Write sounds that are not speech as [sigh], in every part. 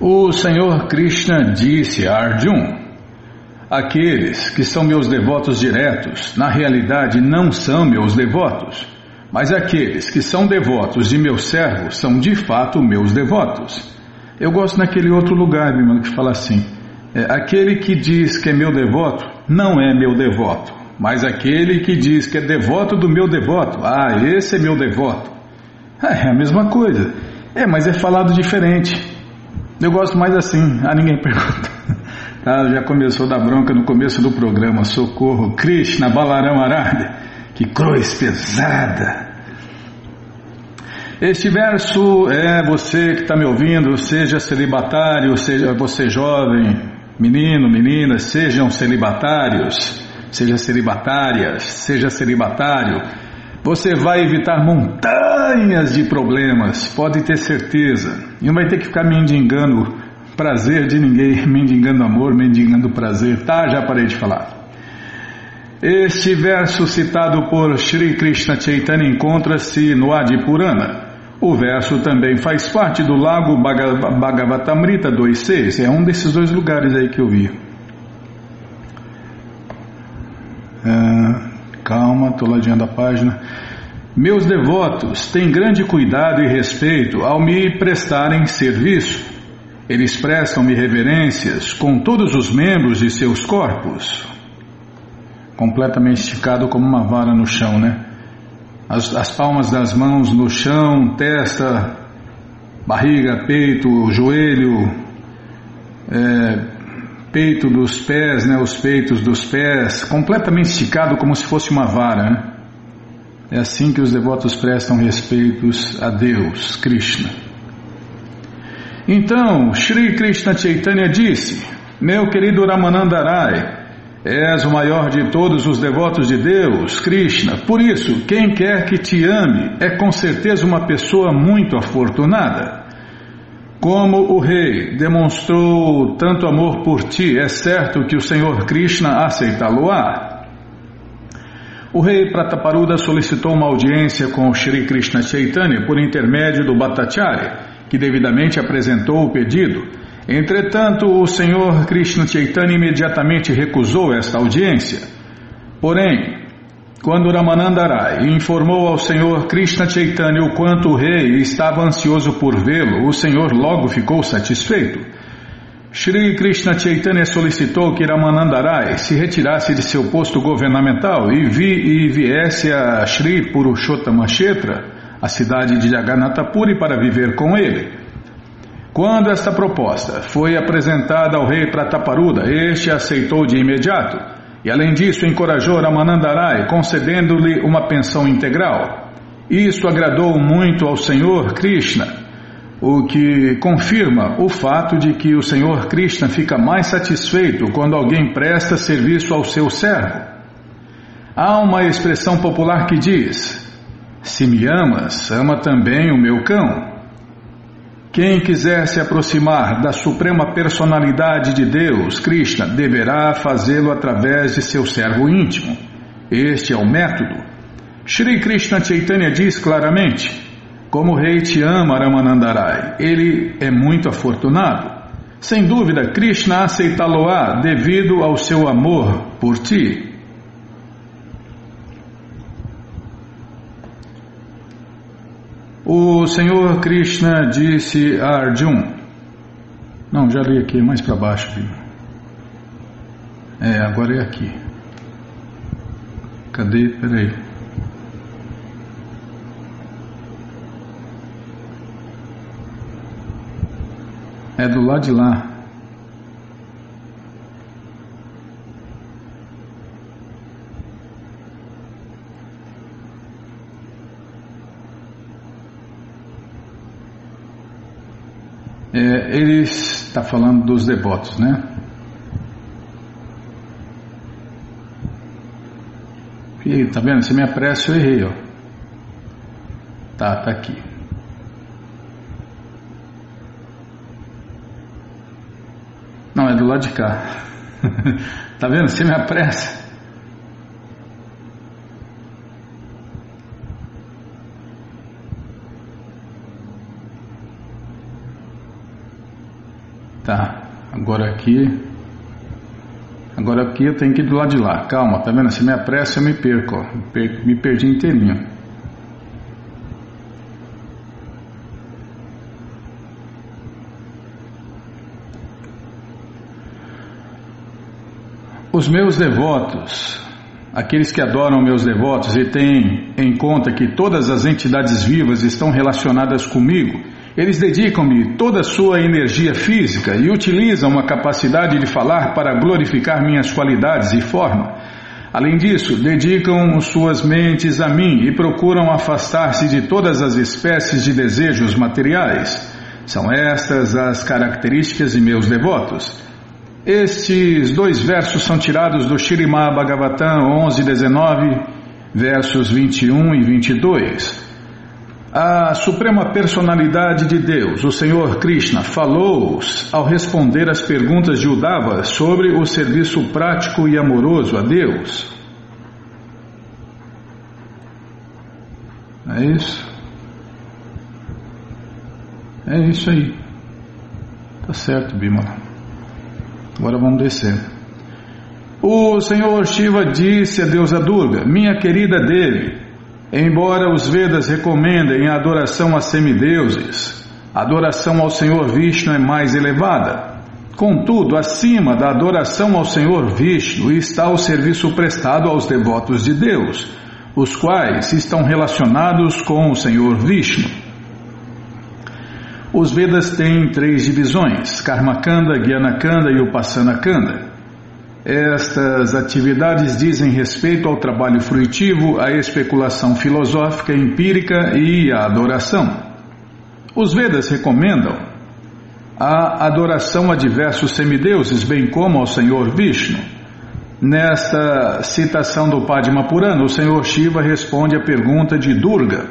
O Senhor Krishna disse a Arjun: Aqueles que são meus devotos diretos, na realidade não são meus devotos, mas aqueles que são devotos de meus servos são de fato meus devotos. Eu gosto naquele outro lugar, meu irmão, que fala assim: é, aquele que diz que é meu devoto não é meu devoto, mas aquele que diz que é devoto do meu devoto, ah, esse é meu devoto. É a mesma coisa, é, mas é falado diferente. Eu gosto mais assim. Ah, ninguém [laughs] pergunta. Ah, já começou da bronca no começo do programa. Socorro, Krishna, Balarão Arada. Que cruz pesada. Este verso é você que está me ouvindo, seja celibatário, seja você jovem, menino, menina, sejam celibatários, seja celibatárias, seja celibatário. Você vai evitar montanhas de problemas, pode ter certeza. E não vai ter que ficar mendigando prazer de ninguém, [laughs] mendigando amor, mendigando prazer. Tá, já parei de falar. Este verso citado por Sri Krishna Chaitanya encontra-se no Adipurana. O verso também faz parte do Lago Bhagavatamrita 2.6. É um desses dois lugares aí que eu vi. Ah, calma, estou ladeando a página. Meus devotos têm grande cuidado e respeito ao me prestarem serviço. Eles prestam-me reverências com todos os membros de seus corpos. Completamente esticado como uma vara no chão, né? As, as palmas das mãos no chão, testa, barriga, peito, joelho, é, peito dos pés, né? Os peitos dos pés, completamente esticado como se fosse uma vara, né? É assim que os devotos prestam respeitos a Deus, Krishna. Então, Sri Krishna Chaitanya disse: Meu querido Ramanandarai, és o maior de todos os devotos de Deus, Krishna. Por isso, quem quer que te ame é com certeza uma pessoa muito afortunada. Como o rei demonstrou tanto amor por ti, é certo que o Senhor Krishna aceitá-lo-á. O rei Prataparuda solicitou uma audiência com Shri Krishna Chaitanya por intermédio do Bhattacharya, que devidamente apresentou o pedido. Entretanto, o senhor Krishna Chaitanya imediatamente recusou esta audiência. Porém, quando Ramanandarai informou ao senhor Krishna Chaitanya o quanto o rei estava ansioso por vê-lo, o senhor logo ficou satisfeito. Shri Krishna Chaitanya solicitou que Ramanandarai se retirasse de seu posto governamental e, vi, e viesse a Shri Purushottama Kshetra, a cidade de Jagannatha Puri, para viver com ele. Quando esta proposta foi apresentada ao rei Prataparuda, este aceitou de imediato e, além disso, encorajou Ramanandarai, concedendo-lhe uma pensão integral. Isto agradou muito ao Senhor Krishna o que confirma o fato de que o Senhor Krishna fica mais satisfeito quando alguém presta serviço ao seu servo. Há uma expressão popular que diz: Se me amas, ama também o meu cão. Quem quiser se aproximar da suprema personalidade de Deus, Krishna, deverá fazê-lo através de seu servo íntimo. Este é o método. Shri Krishna Chaitanya diz claramente: como o rei te ama, Ramanandarai, ele é muito afortunado. Sem dúvida, Krishna aceitá-lo-á devido ao seu amor por ti. O Senhor Krishna disse a Arjun. Não, já li aqui, mais para baixo. Viu? É, agora é aqui. Cadê? Peraí. É do lado de lá. É, ele está falando dos devotos, né? E tá vendo? Se me apressa, eu errei, ó. Tá, tá aqui. Não, é do lado de cá. [laughs] tá vendo? Você me apressa. Tá, agora aqui. Agora aqui eu tenho que ir do lado de lá. Calma, tá vendo? Se me apressa eu me perco, ó. Me perdi inteirinho. Os meus devotos, aqueles que adoram meus devotos e têm em conta que todas as entidades vivas estão relacionadas comigo, eles dedicam-me toda a sua energia física e utilizam a capacidade de falar para glorificar minhas qualidades e forma. Além disso, dedicam suas mentes a mim e procuram afastar-se de todas as espécies de desejos materiais. São estas as características de meus devotos. Estes dois versos são tirados do Shirimá Bhagavatam 11, 19, versos 21 e 22. A Suprema Personalidade de Deus, o Senhor Krishna, falou ao responder às perguntas de Udava sobre o serviço prático e amoroso a Deus. É isso? É isso aí. Tá certo, Bimala. Agora vamos descer. O Senhor Shiva disse a deusa Durga, minha querida dele, embora os Vedas recomendem a adoração a semideuses, a adoração ao Senhor Vishnu é mais elevada. Contudo, acima da adoração ao Senhor Vishnu está o serviço prestado aos devotos de Deus, os quais estão relacionados com o Senhor Vishnu. Os Vedas têm três divisões: Karmakanda, Gyanakanda e Upassanakanda. Estas atividades dizem respeito ao trabalho fruitivo, à especulação filosófica empírica e à adoração. Os Vedas recomendam a adoração a diversos semideuses, bem como ao Senhor Vishnu. Nesta citação do Padma Purana, o Senhor Shiva responde à pergunta de Durga.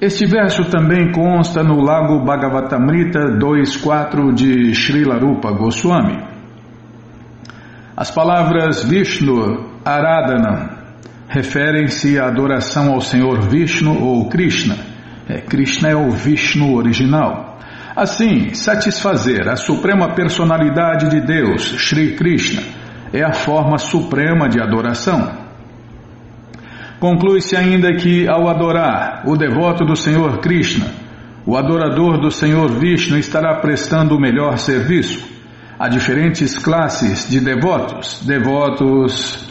Este verso também consta no Lago Bhagavatamrita 2.4 de Srila Rupa Goswami. As palavras Vishnu Aradhanam referem-se à adoração ao Senhor Vishnu ou Krishna. É, Krishna é o Vishnu original. Assim, satisfazer a suprema personalidade de Deus, Sri Krishna, é a forma suprema de adoração. Conclui-se ainda que, ao adorar o devoto do Senhor Krishna, o adorador do Senhor Vishnu estará prestando o melhor serviço a diferentes classes de devotos, devotos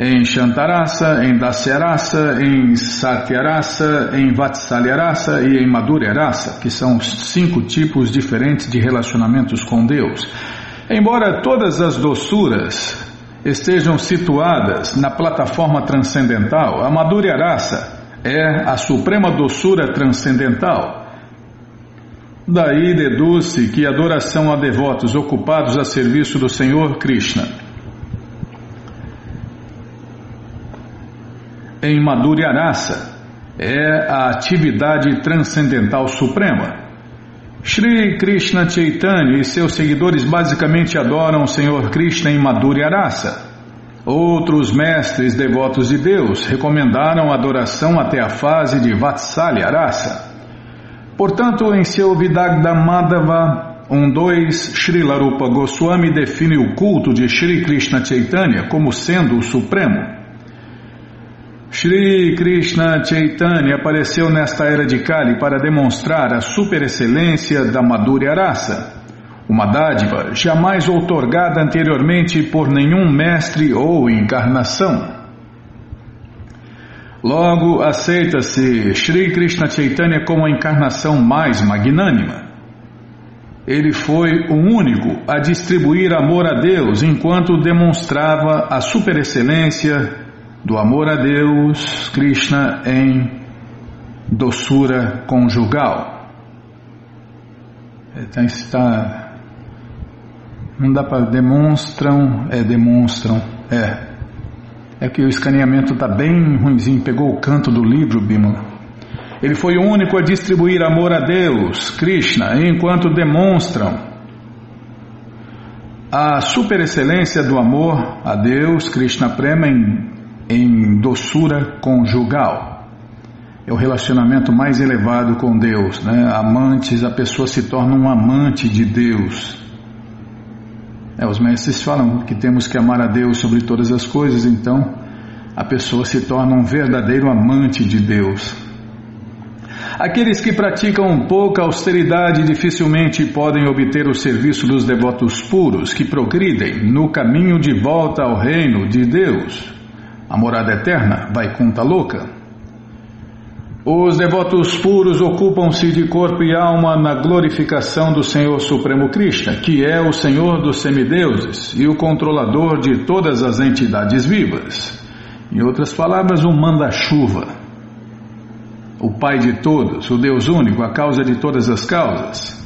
em Shantarasa, em Dasyarasa, em Satyarasa, em Vatsalyarasa e em Madhurarasa, que são cinco tipos diferentes de relacionamentos com Deus. Embora todas as doçuras estejam situadas na plataforma transcendental, a Madhurya Rasa é a suprema doçura transcendental. Daí deduz-se que adoração a devotos ocupados a serviço do Senhor Krishna. Em Madhurya Rasa é a atividade transcendental suprema. Shri Krishna Chaitanya e seus seguidores basicamente adoram o Senhor Krishna em Madhurya Rasa. Outros mestres devotos de Deus recomendaram a adoração até a fase de Vatsalya Rasa. Portanto, em seu Vidagda Madhava 1.2, Srila Rupa Goswami define o culto de Shri Krishna Chaitanya como sendo o Supremo. Shri Krishna Chaitanya apareceu nesta era de Kali para demonstrar a superexcelência da Madhurya Rasa, uma dádiva jamais outorgada anteriormente por nenhum mestre ou encarnação. Logo, aceita-se Shri Krishna Chaitanya como a encarnação mais magnânima. Ele foi o único a distribuir amor a Deus enquanto demonstrava a superexcelência do amor a Deus, Krishna em doçura conjugal. Então está. Não dá para. Demonstram. É, demonstram. É. É que o escaneamento está bem ruimzinho. Pegou o canto do livro, Bímola. Ele foi o único a distribuir amor a Deus, Krishna, enquanto demonstram a superexcelência do amor a Deus, Krishna Prema, em em doçura conjugal. É o relacionamento mais elevado com Deus, né? Amantes, a pessoa se torna um amante de Deus. É, os mestres falam que temos que amar a Deus sobre todas as coisas, então a pessoa se torna um verdadeiro amante de Deus. Aqueles que praticam pouca austeridade dificilmente podem obter o serviço dos devotos puros que progridem no caminho de volta ao reino de Deus. A morada eterna vai conta louca. Os devotos puros ocupam-se de corpo e alma na glorificação do Senhor Supremo Krishna, que é o Senhor dos semideuses e o controlador de todas as entidades vivas. Em outras palavras, o manda-chuva, o Pai de todos, o Deus único, a causa de todas as causas.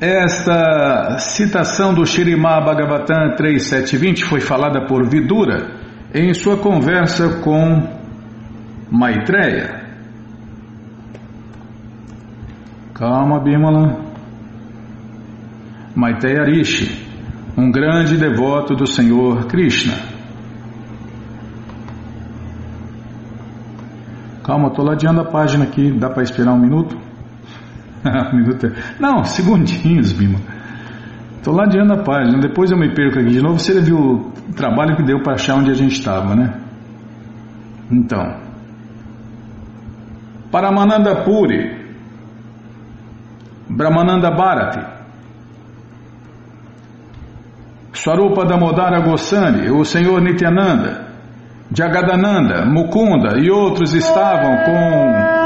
Esta citação do Shirimá Bhagavatam 3720 foi falada por Vidura em sua conversa com Maitreya. Calma, Bimala. Maitreya Rishi, um grande devoto do Senhor Krishna. Calma, estou ladeando a página aqui, dá para esperar um minuto? [laughs] minuto. É- Não, segundinhos, Bima. Estou ladeando a página, depois eu me perco aqui de novo. Você viu o trabalho que deu para achar onde a gente estava, né? Então, Paramananda Puri, Brahmananda Bharati, Swarupa Damodara Goswami, o Senhor Nityananda, Jagadananda, Mukunda e outros estavam com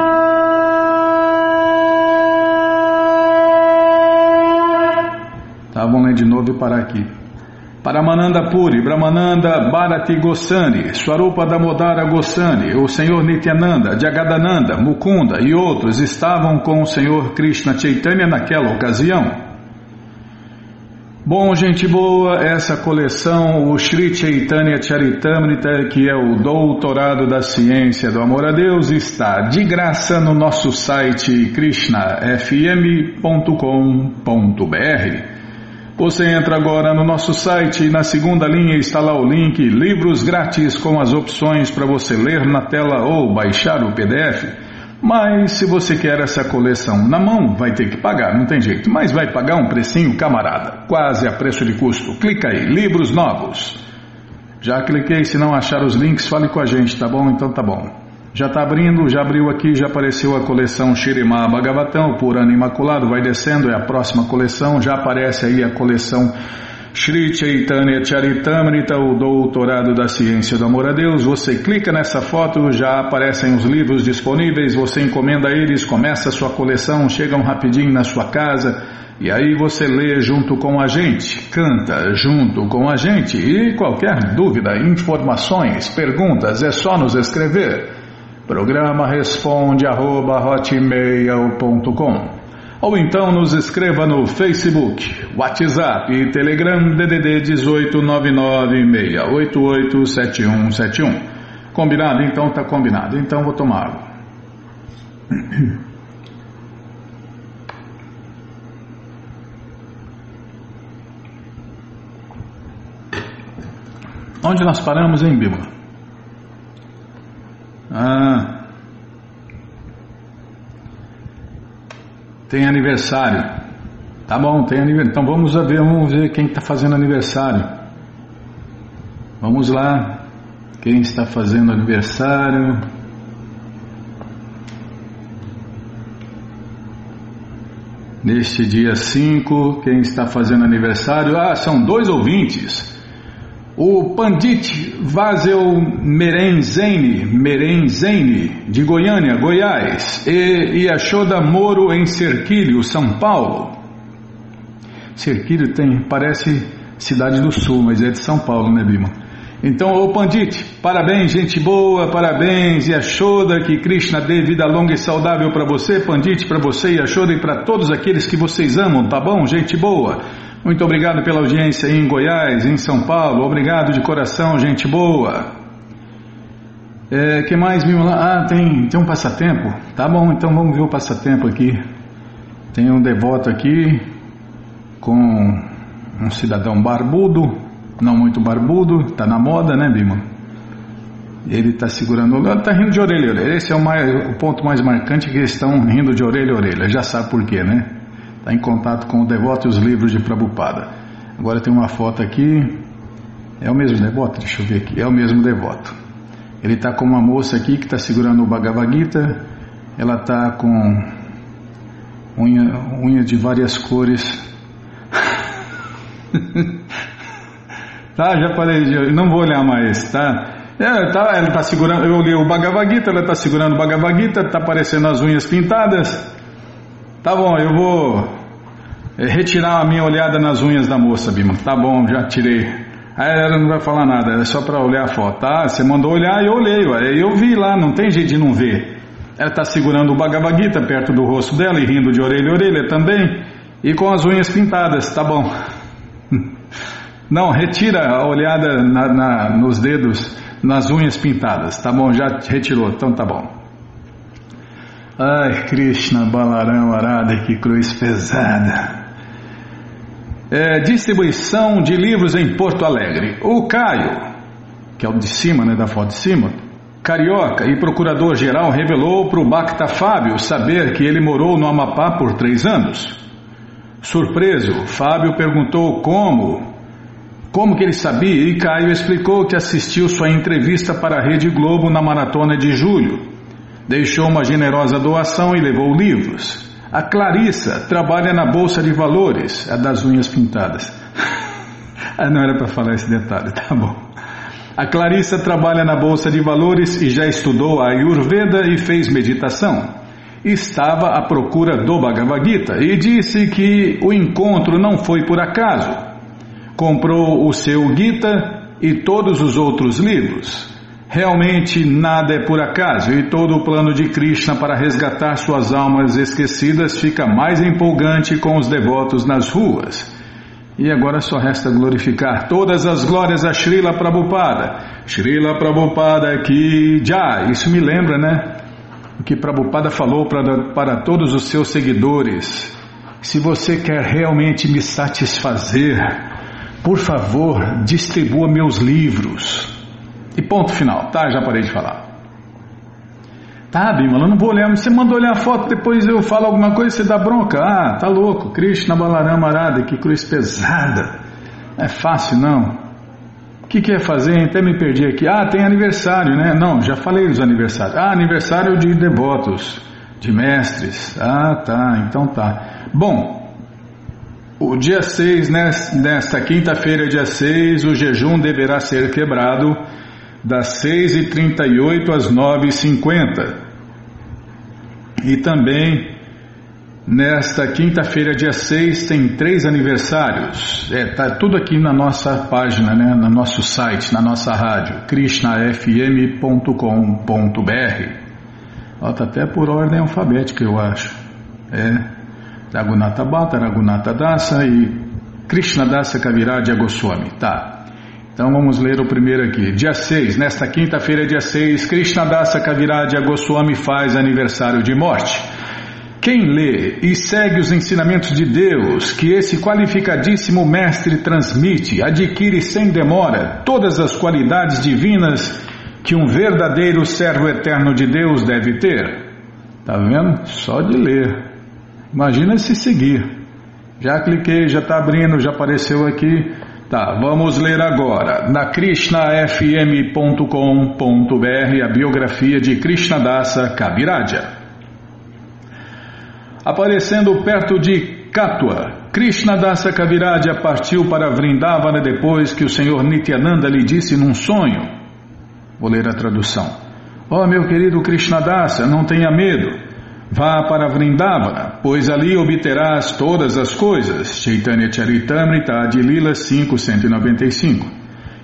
Tá, ler de novo e parar aqui. Paramananda Puri, Brahmananda Bharati Goswami, Swarupa Damodara Goswami, o Senhor Nityananda, Jagadananda, Mukunda e outros estavam com o Senhor Krishna Chaitanya naquela ocasião. Bom, gente boa, essa coleção, o Sri Chaitanya Charitamrita, que é o doutorado da ciência do amor a Deus, está de graça no nosso site krishnafm.com.br. Você entra agora no nosso site e na segunda linha está lá o link Livros Grátis com as opções para você ler na tela ou baixar o PDF. Mas se você quer essa coleção na mão, vai ter que pagar, não tem jeito. Mas vai pagar um precinho camarada, quase a preço de custo. Clica aí, livros novos. Já cliquei, se não achar os links, fale com a gente, tá bom? Então tá bom. Já está abrindo, já abriu aqui, já apareceu a coleção Shirimá Bhagavatam, por ano imaculado, vai descendo, é a próxima coleção, já aparece aí a coleção Shri Chaitanya Charitamrita, o doutorado da ciência do amor a Deus. Você clica nessa foto, já aparecem os livros disponíveis, você encomenda eles, começa a sua coleção, chegam rapidinho na sua casa. E aí você lê junto com a gente, canta junto com a gente. E qualquer dúvida, informações, perguntas, é só nos escrever. Programa responde arroba hotmail.com ou então nos escreva no Facebook, WhatsApp e Telegram DDD 18996887171. Combinado? Então tá combinado. Então vou tomar água. [coughs] Onde nós paramos, hein, Bíblia? Ah. Tem aniversário. Tá bom, tem aniversário. Então vamos ver, vamos ver quem está fazendo aniversário. Vamos lá. Quem está fazendo aniversário? Neste dia 5, quem está fazendo aniversário? Ah, são dois ouvintes. O Pandit Vazel Merenzene, Merenzene, de Goiânia, Goiás, e Yashoda Moro em Serquilho, São Paulo. Serquilho tem, parece cidade do sul, mas é de São Paulo, né, Bima? Então, ô Pandit, parabéns, gente boa, parabéns, Yashoda, que Krishna dê vida longa e saudável para você, Pandit, para você, Yashoda, e para todos aqueles que vocês amam, tá bom, gente boa? Muito obrigado pela audiência em Goiás, em São Paulo. Obrigado de coração, gente boa. É, que mais, Mimula? Ah, tem, tem um passatempo? Tá bom, então vamos ver o passatempo aqui. Tem um devoto aqui com um cidadão barbudo, não muito barbudo, tá na moda, né, Bima? Ele está segurando, está rindo de orelha a orelha. Esse é o, mais, o ponto mais marcante que estão rindo de orelha a orelha. Já sabe por quê, né? Está em contato com o devoto e os livros de Prabhupada. Agora tem uma foto aqui. É o mesmo devoto? Deixa eu ver aqui. É o mesmo devoto. Ele está com uma moça aqui que está segurando o Bhagavad Gita. Ela está com unha, unha de várias cores. [laughs] tá, já parei, não vou olhar mais, tá? É, tá, ela está segurando, eu li o Bhagavad Gita, ela está segurando o Bhagavad Gita, está aparecendo as unhas pintadas. Tá bom, eu vou é, retirar a minha olhada nas unhas da moça, Bima. Tá bom, já tirei. Aí ela não vai falar nada, é só para olhar a foto. Tá, você mandou olhar e eu olhei, ué. eu vi lá, não tem jeito de não ver. Ela está segurando o Bhagavad Gita perto do rosto dela e rindo de orelha a orelha também, e com as unhas pintadas, tá bom. [laughs] Não, retira a olhada na, na, nos dedos, nas unhas pintadas, tá bom, já retirou, então tá bom. Ai, Krishna, Balarão, Arada, que cruz pesada. É, distribuição de livros em Porto Alegre. O Caio, que é o de cima, né, da foto de cima, carioca e procurador-geral revelou para o Bacta Fábio saber que ele morou no Amapá por três anos. Surpreso, Fábio perguntou como, como que ele sabia e Caio explicou que assistiu sua entrevista para a Rede Globo na maratona de julho Deixou uma generosa doação e levou livros. A Clarissa trabalha na Bolsa de Valores, a das unhas pintadas. [laughs] ah, não era para falar esse detalhe, tá bom. A Clarissa trabalha na Bolsa de Valores e já estudou a Ayurveda e fez meditação. Estava à procura do Bhagavad Gita e disse que o encontro não foi por acaso. Comprou o seu Gita e todos os outros livros. Realmente nada é por acaso e todo o plano de Krishna para resgatar suas almas esquecidas fica mais empolgante com os devotos nas ruas. E agora só resta glorificar todas as glórias a Srila Prabhupada. Srila Prabhupada que já, isso me lembra, né? O que Prabhupada falou para, para todos os seus seguidores. Se você quer realmente me satisfazer, por favor, distribua meus livros. E ponto final. Tá, já parei de falar. Tá, Bimala, eu não vou olhar. Você manda olhar a foto, depois eu falo alguma coisa você dá bronca. Ah, tá louco. Krishna Balarama Arada, que cruz pesada. É fácil, não. O que, que ia fazer? Até me perdi aqui. Ah, tem aniversário, né? Não, já falei dos aniversários. Ah, aniversário de devotos, de mestres. Ah, tá, então tá. Bom, o dia 6, nesta quinta-feira, dia 6, o jejum deverá ser quebrado das 6h38 às 9h50. E também nesta quinta-feira, dia 6, tem três aniversários. É, tá tudo aqui na nossa página, né, no nosso site, na nossa rádio, krishnafm.com.br. Está até por ordem alfabética, eu acho. É Raghunatha Bhatta, Raghunatha Dasa e Krishna Dasa Kaviraj Goswami. Tá. Então vamos ler o primeiro aqui. Dia 6, nesta quinta-feira, dia 6, Krishnadasa Kaviraj Goswami faz aniversário de morte. Quem lê e segue os ensinamentos de Deus que esse qualificadíssimo mestre transmite, adquire sem demora todas as qualidades divinas que um verdadeiro servo eterno de Deus deve ter. Tá vendo? Só de ler. Imagina se seguir. Já cliquei, já está abrindo, já apareceu aqui. Tá, vamos ler agora na krishnafm.com.br a biografia de Krishnadasa Kaviraja. Aparecendo perto de Katwa, Krishnadasa Kaviraja partiu para Vrindavana depois que o Senhor Nityananda lhe disse num sonho. Vou ler a tradução. Ó oh, meu querido Krishnadasa, não tenha medo. Vá para Vrindavana, pois ali obterás todas as coisas. Chaitanya Charitamrita de Lila 595.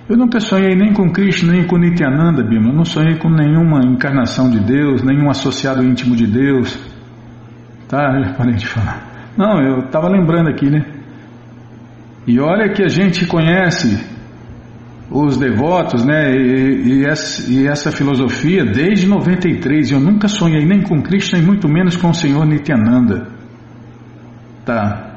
Eu nunca sonhei nem com Krishna, nem com Nityananda, Bima. Não sonhei com nenhuma encarnação de Deus, nenhum associado íntimo de Deus. Tá, parei de falar. Não, eu estava lembrando aqui, né? E olha que a gente conhece os devotos, né, e, e, essa, e, essa, filosofia desde 93. Eu nunca sonhei nem com Krishna e muito menos com o Senhor Nityananda. Tá.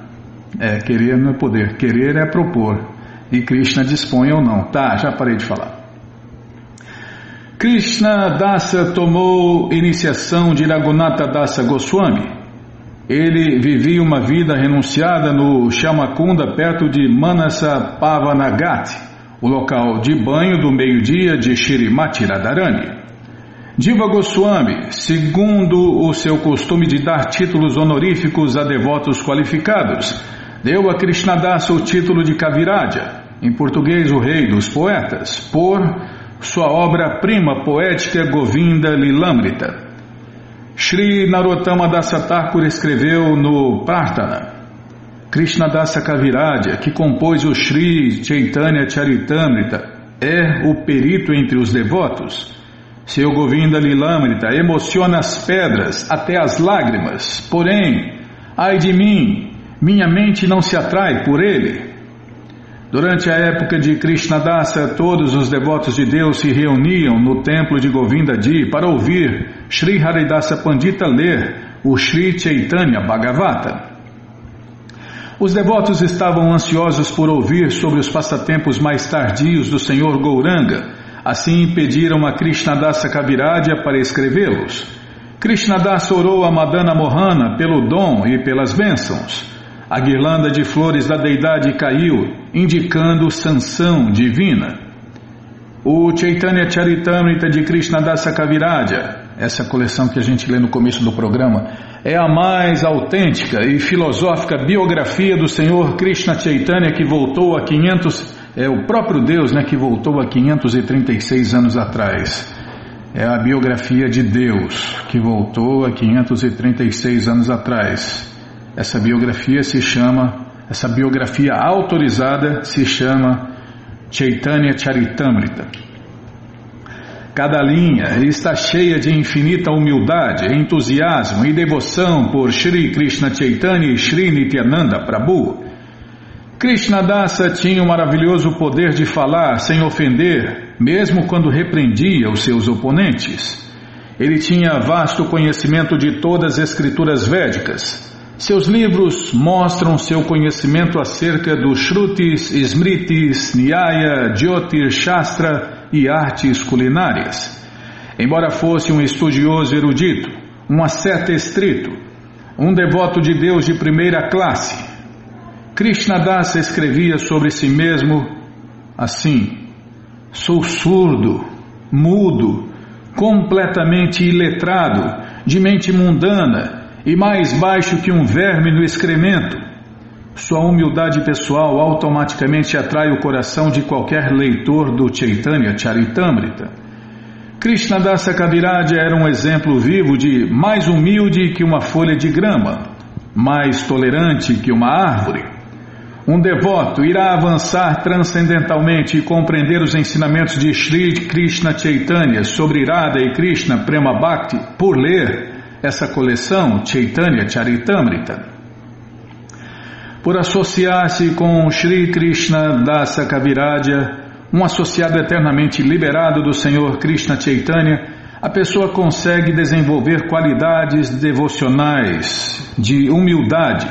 É, querer não é poder, querer é propor. E Krishna dispõe ou não. Tá, já parei de falar. Krishna Dasa tomou iniciação de Raghunatha Dasa Goswami. Ele vivia uma vida renunciada no Chamakunda, perto de Manasa Pavanagati, o local de banho do meio-dia de Shirimati Radharani. Diva Goswami, segundo o seu costume de dar títulos honoríficos a devotos qualificados, deu a Krishnadasa o título de Kaviraja, em português o rei dos poetas, por sua obra-prima poética Govinda Lilamrita. Sri Narottama Dasa Thakur escreveu no Prarthana, Krishnadasa Kaviraja, que compôs o Sri Chaitanya Charitamrita, é o perito entre os devotos seu Govinda Lilamrita emociona as pedras até as lágrimas, porém, ai de mim, minha mente não se atrai por ele. Durante a época de Krishnadasa, todos os devotos de Deus se reuniam no templo de Govindaji para ouvir Sri Haridasa Pandita ler o Sri Chaitanya Bhagavata. Os devotos estavam ansiosos por ouvir sobre os passatempos mais tardios do Senhor Gouranga Assim pediram a Krishnadasa Kaviradia para escrevê-los. Krishnadasa orou a Madana Mohana pelo dom e pelas bênçãos. A guirlanda de flores da deidade caiu, indicando sanção divina. O Chaitanya Charitamrita de Krishnadasa Kaviraja, essa coleção que a gente lê no começo do programa, é a mais autêntica e filosófica biografia do Senhor Krishna Chaitanya que voltou a 500 é o próprio Deus né, que voltou a 536 anos atrás. É a biografia de Deus que voltou a 536 anos atrás. Essa biografia se chama, essa biografia autorizada se chama Chaitanya Charitamrita. Cada linha está cheia de infinita humildade, entusiasmo e devoção por Sri Krishna Chaitanya e Sri Nityananda Prabhu Krishnadasa tinha o maravilhoso poder de falar sem ofender, mesmo quando repreendia os seus oponentes. Ele tinha vasto conhecimento de todas as escrituras védicas. Seus livros mostram seu conhecimento acerca dos Shrutis, Smritis, Nyaya, Jyotir Shastra e artes culinárias. Embora fosse um estudioso erudito, um asceta estrito, um devoto de Deus de primeira classe, Krishnadasa escrevia sobre si mesmo assim: Sou surdo, mudo, completamente iletrado, de mente mundana e mais baixo que um verme no excremento. Sua humildade pessoal automaticamente atrai o coração de qualquer leitor do Chaitanya Charitamrita. Krishnadasa Kaviraja era um exemplo vivo de mais humilde que uma folha de grama, mais tolerante que uma árvore um devoto irá avançar transcendentalmente e compreender os ensinamentos de Sri Krishna Chaitanya sobre Irada e Krishna Prema Bhakti por ler essa coleção Chaitanya Charitamrita. Por associar-se com Sri Krishna Dasa Kaviraja, um associado eternamente liberado do Senhor Krishna Chaitanya, a pessoa consegue desenvolver qualidades devocionais de humildade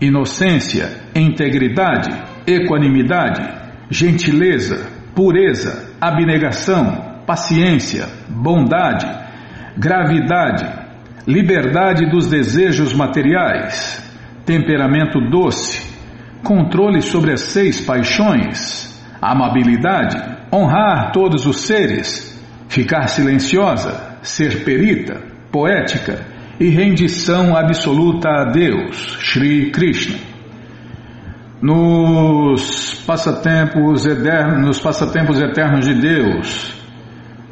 inocência, integridade, equanimidade, gentileza, pureza, abnegação, paciência, bondade, gravidade, liberdade dos desejos materiais, temperamento doce, controle sobre as seis paixões, amabilidade, honrar todos os seres, ficar silenciosa, ser perita, poética, e rendição absoluta a Deus, Sri Krishna. Nos passatempos, eternos, nos passatempos eternos de Deus,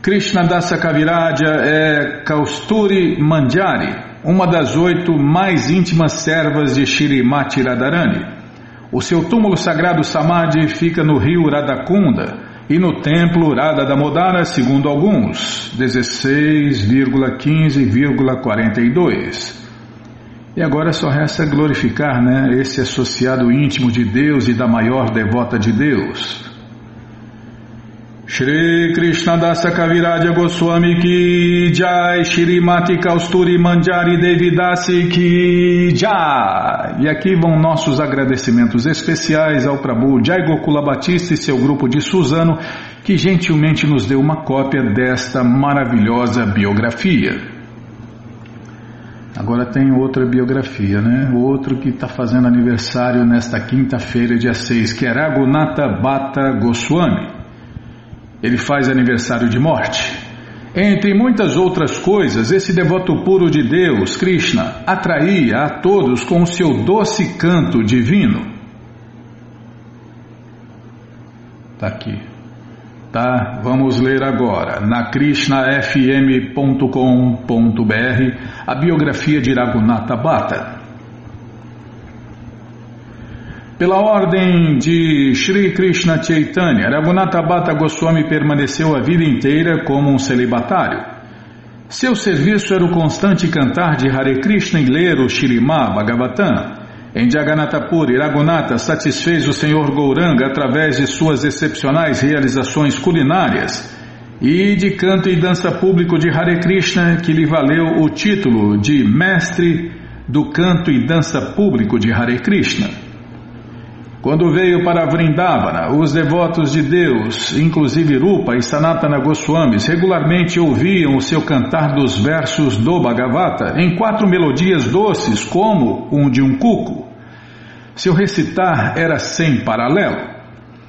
Krishna Dasa Kaviraja é Kausturi Manjari, uma das oito mais íntimas servas de Shrimati Radharani. O seu túmulo sagrado Samadhi fica no rio Radakunda, e no templo Radha Damodara, segundo alguns, 16,15,42. E agora só resta glorificar né, esse associado íntimo de Deus e da maior devota de Deus, Shri Krishna Dasa Kaviraja Goswami Ki Jai Shri Mati Kausturi Manjari Devidasi Ki Jai E aqui vão nossos agradecimentos especiais ao Prabhu Jai Gokula Batista e seu grupo de Suzano que gentilmente nos deu uma cópia desta maravilhosa biografia. Agora tem outra biografia, né? Outro que está fazendo aniversário nesta quinta-feira, dia 6, que é Raghunatha Bhatta Goswami. Ele faz aniversário de morte. Entre muitas outras coisas, esse devoto puro de Deus, Krishna, atraía a todos com o seu doce canto divino. Está aqui. Tá? Vamos ler agora, na krishnafm.com.br, a biografia de Raghunatha Bhatta. Pela ordem de Sri Krishna Chaitanya, Raghunatha Bhatta Goswami permaneceu a vida inteira como um celibatário. Seu serviço era o constante cantar de Hare Krishna e ler o Shrimad Bhagavatam. Em Jagannatha Puri, Raghunatha satisfez o Senhor Gouranga através de suas excepcionais realizações culinárias e de canto e dança público de Hare Krishna, que lhe valeu o título de Mestre do Canto e Dança Público de Hare Krishna. Quando veio para Vrindavana, os devotos de Deus, inclusive Rupa e Sanatana Goswamis, regularmente ouviam o seu cantar dos versos do Bhagavata em quatro melodias doces, como um de um cuco. Seu recitar era sem paralelo.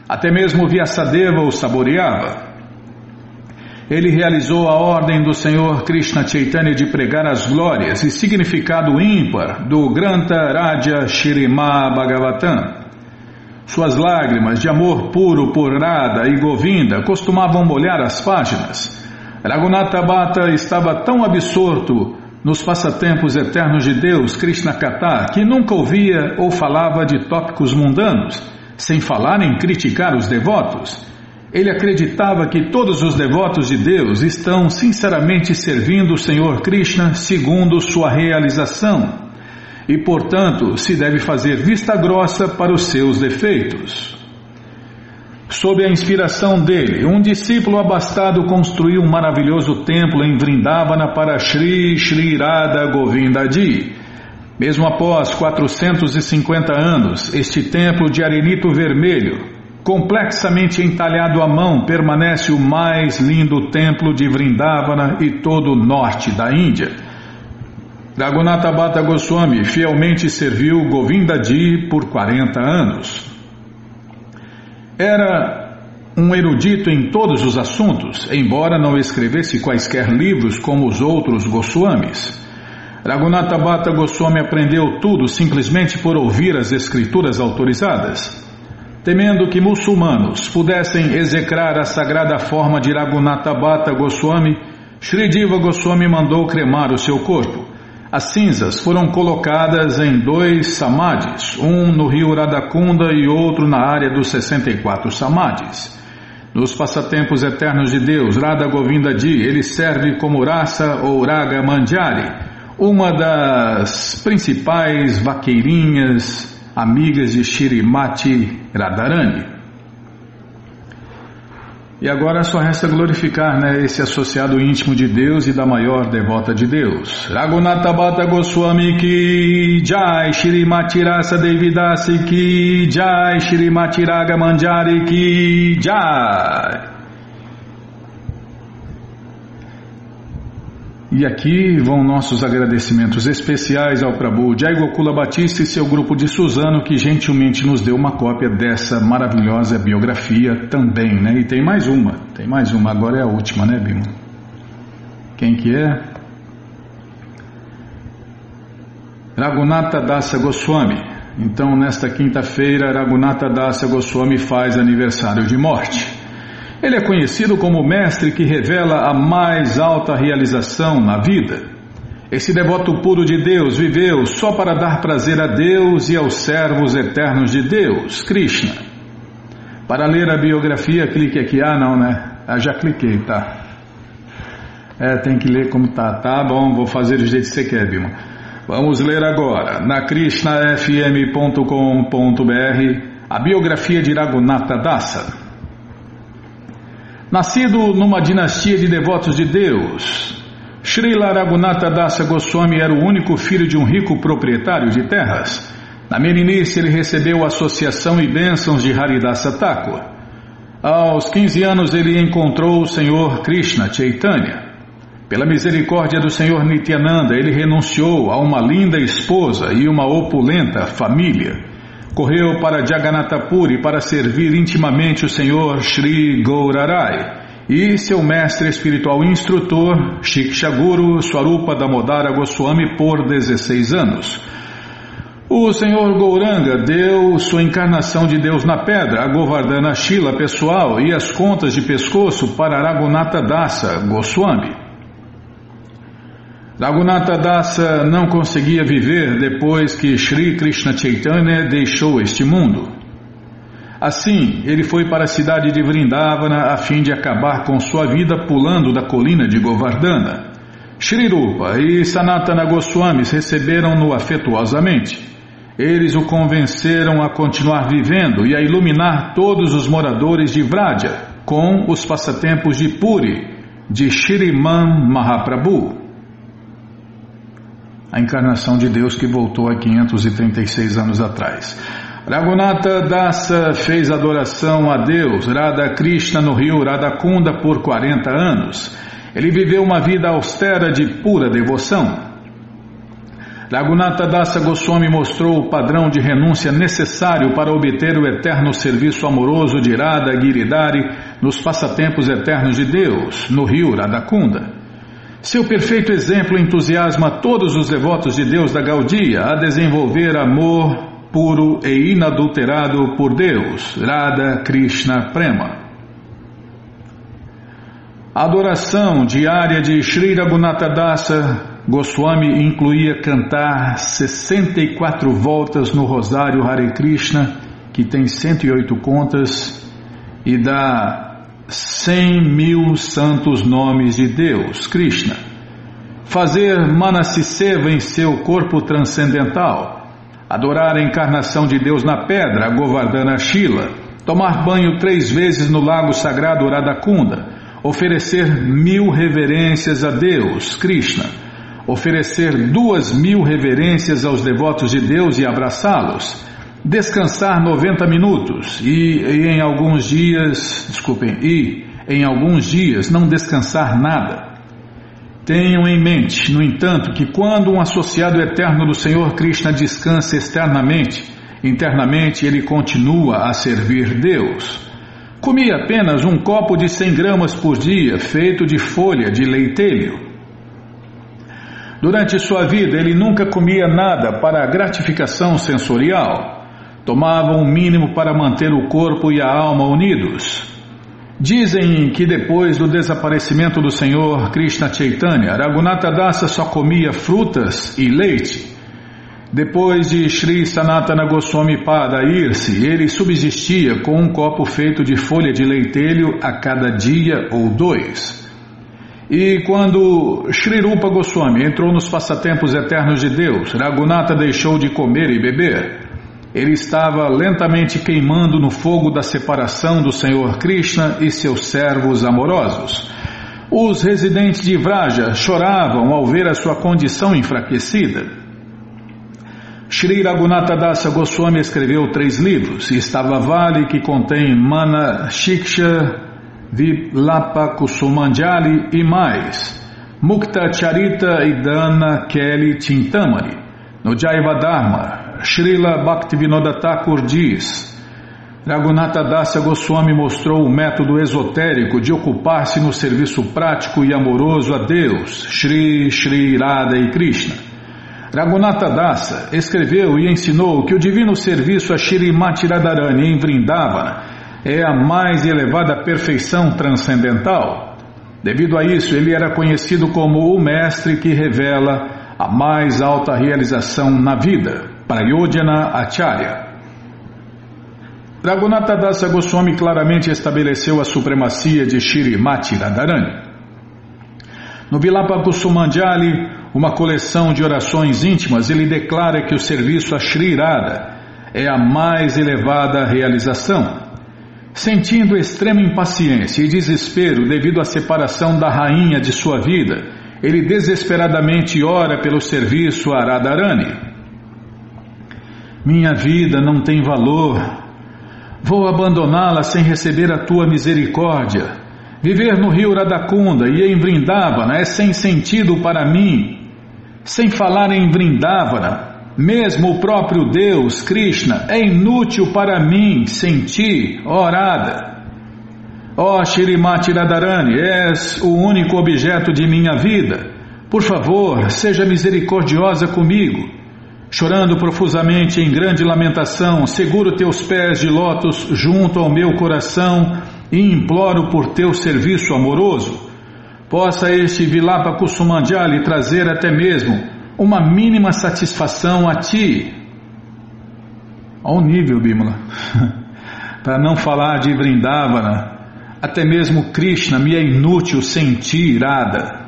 Até mesmo Vyasadeva o saboreava. Ele realizou a ordem do Senhor Krishna Chaitanya de pregar as glórias e significado ímpar do Granta Raja Shirima Bhagavatam. Suas lágrimas de amor puro por Radha e Govinda costumavam molhar as páginas. Raghunatha Bhatta estava tão absorto nos passatempos eternos de Deus, Krishna Kata, que nunca ouvia ou falava de tópicos mundanos, sem falar em criticar os devotos. Ele acreditava que todos os devotos de Deus estão sinceramente servindo o Senhor Krishna segundo sua realização e, portanto, se deve fazer vista grossa para os seus defeitos. Sob a inspiração dele, um discípulo abastado construiu um maravilhoso templo em Vrindavana para Sri Sri Radha Govindadi. Mesmo após 450 anos, este templo de arenito vermelho, complexamente entalhado à mão, permanece o mais lindo templo de Vrindavana e todo o norte da Índia. Raghunatha Goswami fielmente serviu Govindadi por 40 anos. Era um erudito em todos os assuntos, embora não escrevesse quaisquer livros como os outros Goswamis. Raghunatha Bhatta Goswami aprendeu tudo simplesmente por ouvir as escrituras autorizadas. Temendo que muçulmanos pudessem execrar a sagrada forma de Raghunatha Bhatta Goswami, Sri Diva Goswami mandou cremar o seu corpo. As cinzas foram colocadas em dois samadhis, um no rio Radakunda e outro na área dos 64 samadhis. Nos passatempos eternos de Deus, Radha Govinda Di, ele serve como raça ou Raga Mandjari, uma das principais vaqueirinhas amigas de Shirimati Radharani. E agora só resta glorificar né, esse associado íntimo de Deus e da maior devota de Deus. Raghunatha Bhatta Goswami ki Jai Shrimati Rasa Devidasi ki Jai Shrimati Raga Manjari ki Jai E aqui vão nossos agradecimentos especiais ao Prabhu Jai Gokula Batista e seu grupo de Suzano que gentilmente nos deu uma cópia dessa maravilhosa biografia também, né? E tem mais uma, tem mais uma, agora é a última, né, Bima? Quem que é? Raghunatha Dasa Goswami. Então, nesta quinta-feira, Raghunatha Dasa Goswami faz aniversário de morte. Ele é conhecido como o mestre que revela a mais alta realização na vida. Esse devoto puro de Deus viveu só para dar prazer a Deus e aos servos eternos de Deus, Krishna. Para ler a biografia, clique aqui. Ah, não, né? Ah, já cliquei, tá. É, tem que ler como tá. Tá bom, vou fazer do jeito que você quer, Bima. Vamos ler agora, na krishnafm.com.br, a biografia de Raghunatha Dasa. Nascido numa dinastia de devotos de Deus, Sri Raghunatha Dasa Goswami era o único filho de um rico proprietário de terras. Na meninice ele recebeu a associação e bênçãos de Haridasa Thakur. Aos 15 anos ele encontrou o Senhor Krishna Chaitanya. Pela misericórdia do Senhor Nityananda, ele renunciou a uma linda esposa e uma opulenta família. Correu para Jagannatha Puri para servir intimamente o Senhor Sri Gaurarai e seu mestre espiritual instrutor, Shikshaguru Swarupa Damodara Goswami, por 16 anos. O Senhor Gouranga deu sua encarnação de Deus na pedra, a Govardhana Shila pessoal e as contas de pescoço para Raghunatha Dasa Goswami. Raghunatha Dasa não conseguia viver depois que Sri Krishna Chaitanya deixou este mundo. Assim, ele foi para a cidade de Vrindavana a fim de acabar com sua vida pulando da colina de Govardhana. Shri Rupa e Sanatana Goswamis receberam-no afetuosamente. Eles o convenceram a continuar vivendo e a iluminar todos os moradores de Vraja com os passatempos de Puri, de Shriman Mahaprabhu a encarnação de Deus que voltou há 536 anos atrás. Raghunatha Dasa fez adoração a Deus, Radha Krishna no rio Radhakunda por 40 anos. Ele viveu uma vida austera de pura devoção. Raghunatha Dasa Goswami mostrou o padrão de renúncia necessário para obter o eterno serviço amoroso de Radha Giridhari nos passatempos eternos de Deus, no rio Radhakunda. Seu perfeito exemplo entusiasma todos os devotos de Deus da Gaudia a desenvolver amor puro e inadulterado por Deus, Radha Krishna Prema. Adoração diária de Sri Raghunatha Dasa Goswami incluía cantar 64 voltas no Rosário Hare Krishna, que tem 108 contas, e da cem mil santos nomes de Deus, Krishna. Fazer Manasiseva em seu corpo transcendental. Adorar a encarnação de Deus na pedra, Govardhana Shila. Tomar banho três vezes no lago sagrado Radakunda. Oferecer mil reverências a Deus, Krishna. Oferecer duas mil reverências aos devotos de Deus e abraçá-los descansar 90 minutos e, e, em alguns dias, desculpem, e em alguns dias não descansar nada. Tenham em mente, no entanto, que quando um associado eterno do Senhor Krishna descansa externamente, internamente ele continua a servir Deus. Comia apenas um copo de 100 gramas por dia, feito de folha de leitelho. Durante sua vida, ele nunca comia nada para gratificação sensorial tomavam o mínimo para manter o corpo e a alma unidos. Dizem que depois do desaparecimento do Senhor Krishna Chaitanya, Raghunatha Dasa só comia frutas e leite. Depois de Sri Sanatana Goswami Pada ir-se, ele subsistia com um copo feito de folha de leitelho a cada dia ou dois. E quando Sri Rupa Goswami entrou nos passatempos eternos de Deus, Raghunatha deixou de comer e beber. Ele estava lentamente queimando no fogo da separação do Senhor Krishna e seus servos amorosos. Os residentes de Vraja choravam ao ver a sua condição enfraquecida. Shri Raghunatha Dasa Goswami escreveu três livros, Estava Vale, que contém Mana Shiksha, Vilapa Kusumanjali e mais, Mukta Charita e Dana Kelly Chintamani. No Jaiva Dharma, Srila Bhaktivinoda Thakur diz: Raghunatha Dasa Goswami mostrou o método esotérico de ocupar-se no serviço prático e amoroso a Deus, Shri Shri Radha e Krishna. Raghunatha Dasa escreveu e ensinou que o divino serviço a Shrimati Radharani em Vrindavana é a mais elevada perfeição transcendental. Devido a isso, ele era conhecido como o mestre que revela a mais alta realização na vida. Prayodhana Acharya. Raghunatha Dasa Goswami claramente estabeleceu a supremacia de Shirimati Radharani. No Vilapa Kusumanjali, uma coleção de orações íntimas, ele declara que o serviço a Shri Radha é a mais elevada realização. Sentindo extrema impaciência e desespero devido à separação da rainha de sua vida, ele desesperadamente ora pelo serviço a Radharani. Minha vida não tem valor. Vou abandoná-la sem receber a tua misericórdia. Viver no rio Radakunda e em Vrindavana é sem sentido para mim. Sem falar em Vrindavana, mesmo o próprio Deus, Krishna, é inútil para mim sentir, orada. Ó oh, Shirimati Radharani, és o único objeto de minha vida. Por favor, seja misericordiosa comigo. Chorando profusamente em grande lamentação, seguro teus pés de lótus junto ao meu coração e imploro por teu serviço amoroso. Possa este Vilapa Kusumandjali trazer até mesmo uma mínima satisfação a ti. Ao nível, Bimala. [laughs] Para não falar de Vrindavana, até mesmo Krishna me é inútil sentir irada.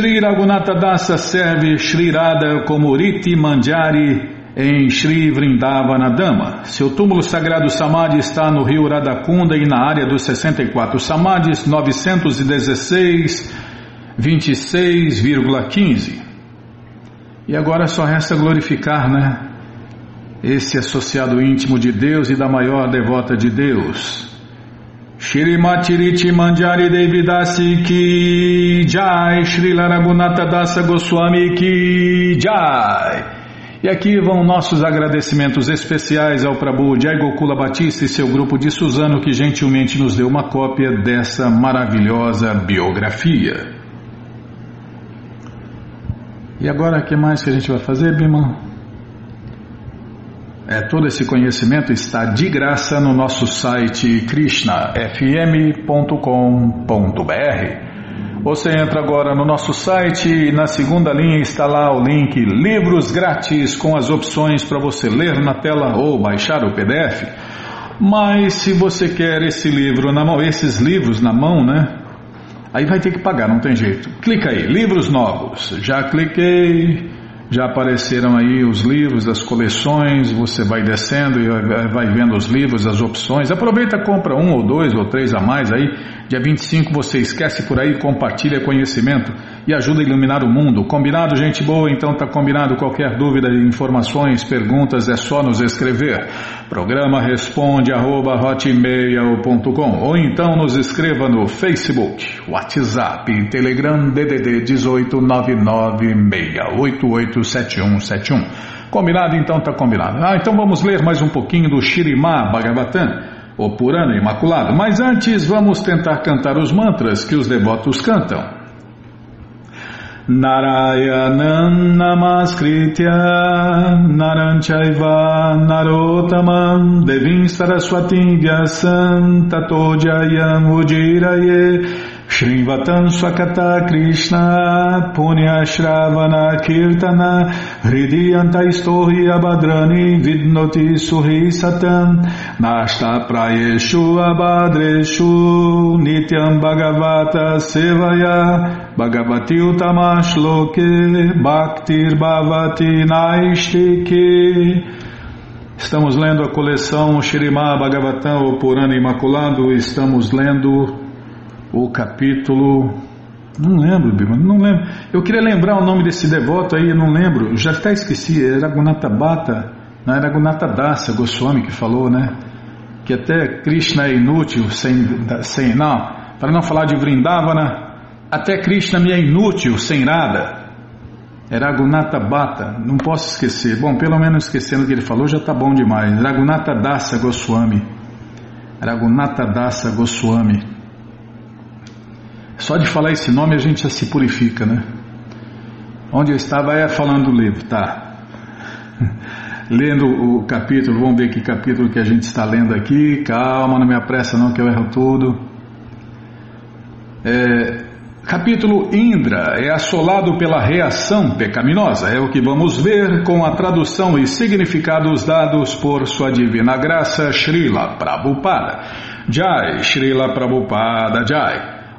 Shri Raghunatha Dasa serve Shri Radha como Riti Manjari em Shri Vrindavana Dama. Seu túmulo sagrado Samadhi está no rio Radakunda e na área dos 64 Samadhis 916, 26,15. E agora só resta glorificar, né? Esse associado íntimo de Deus e da maior devota de Deus, Shrimati Riti Manjari Devidasi Ki Jai Shri Raghunatha Dasa Goswami Ki Jai e aqui vão nossos agradecimentos especiais ao Prabhu Jai Gokula Batista e seu grupo de Suzano que gentilmente nos deu uma cópia dessa maravilhosa biografia. E agora o que mais que a gente vai fazer, Bima? É, todo esse conhecimento está de graça no nosso site krishnafm.com.br. Você entra agora no nosso site e na segunda linha está lá o link Livros Grátis com as opções para você ler na tela ou baixar o PDF. Mas se você quer esse livro na mão, esses livros na mão, né? Aí vai ter que pagar, não tem jeito. Clica aí, livros novos. Já cliquei. Já apareceram aí os livros, as coleções, você vai descendo e vai vendo os livros, as opções. Aproveita, compra um ou dois ou três a mais aí. Dia 25 você esquece por aí, compartilha conhecimento e ajuda a iluminar o mundo. Combinado, gente boa? Então tá combinado. Qualquer dúvida, informações, perguntas é só nos escrever. Programa responde arroba ou então nos escreva no Facebook, WhatsApp, Telegram DDD 18996887171. Combinado? Então tá combinado. Ah, então vamos ler mais um pouquinho do Shirimá Bhagavatam o Purana Imaculado. Mas antes vamos tentar cantar os mantras que os devotos cantam. Narayanam Namaskritya Naranchaiva Narotamam Devim Saraswatim Vyasam Tato Jayam Ujiraye Shrivatam Swakata Krishna Punya Shravana Kirtana Hridiyanta Istohi Abhadrani Vidnoti Suhi Satam Nashta Prayeshu Abhadreshu Nityam Bhagavata Sevaya Bhagavati Utamash Loke Bhaktir Bhavati Naistike. Estamos lendo a coleção Shirimá Bhagavatam, o Purana Imaculado, estamos lendo o capítulo. Não lembro, Bima, não lembro. Eu queria lembrar o nome desse devoto aí, não lembro. Já até esqueci, era Gunata Bata, não era Gunata Dasa Goswami que falou, né? Que até Krishna é inútil sem. sem não, para não falar de Vrindavana, até Krishna me é inútil sem nada. Era Gunata Bata, não posso esquecer. Bom, pelo menos esquecendo o que ele falou já está bom demais. Ragunata Dasa Goswami. Ragunata Dasa Goswami. Só de falar esse nome a gente já se purifica, né? Onde eu estava é falando do livro, tá? [laughs] lendo o capítulo, vamos ver que capítulo que a gente está lendo aqui. Calma, não me apressa não que eu erro tudo. É, capítulo Indra é assolado pela reação pecaminosa. É o que vamos ver com a tradução e significados dados por sua divina graça Srila Prabhupada. Jai, Srila Prabhupada Jai.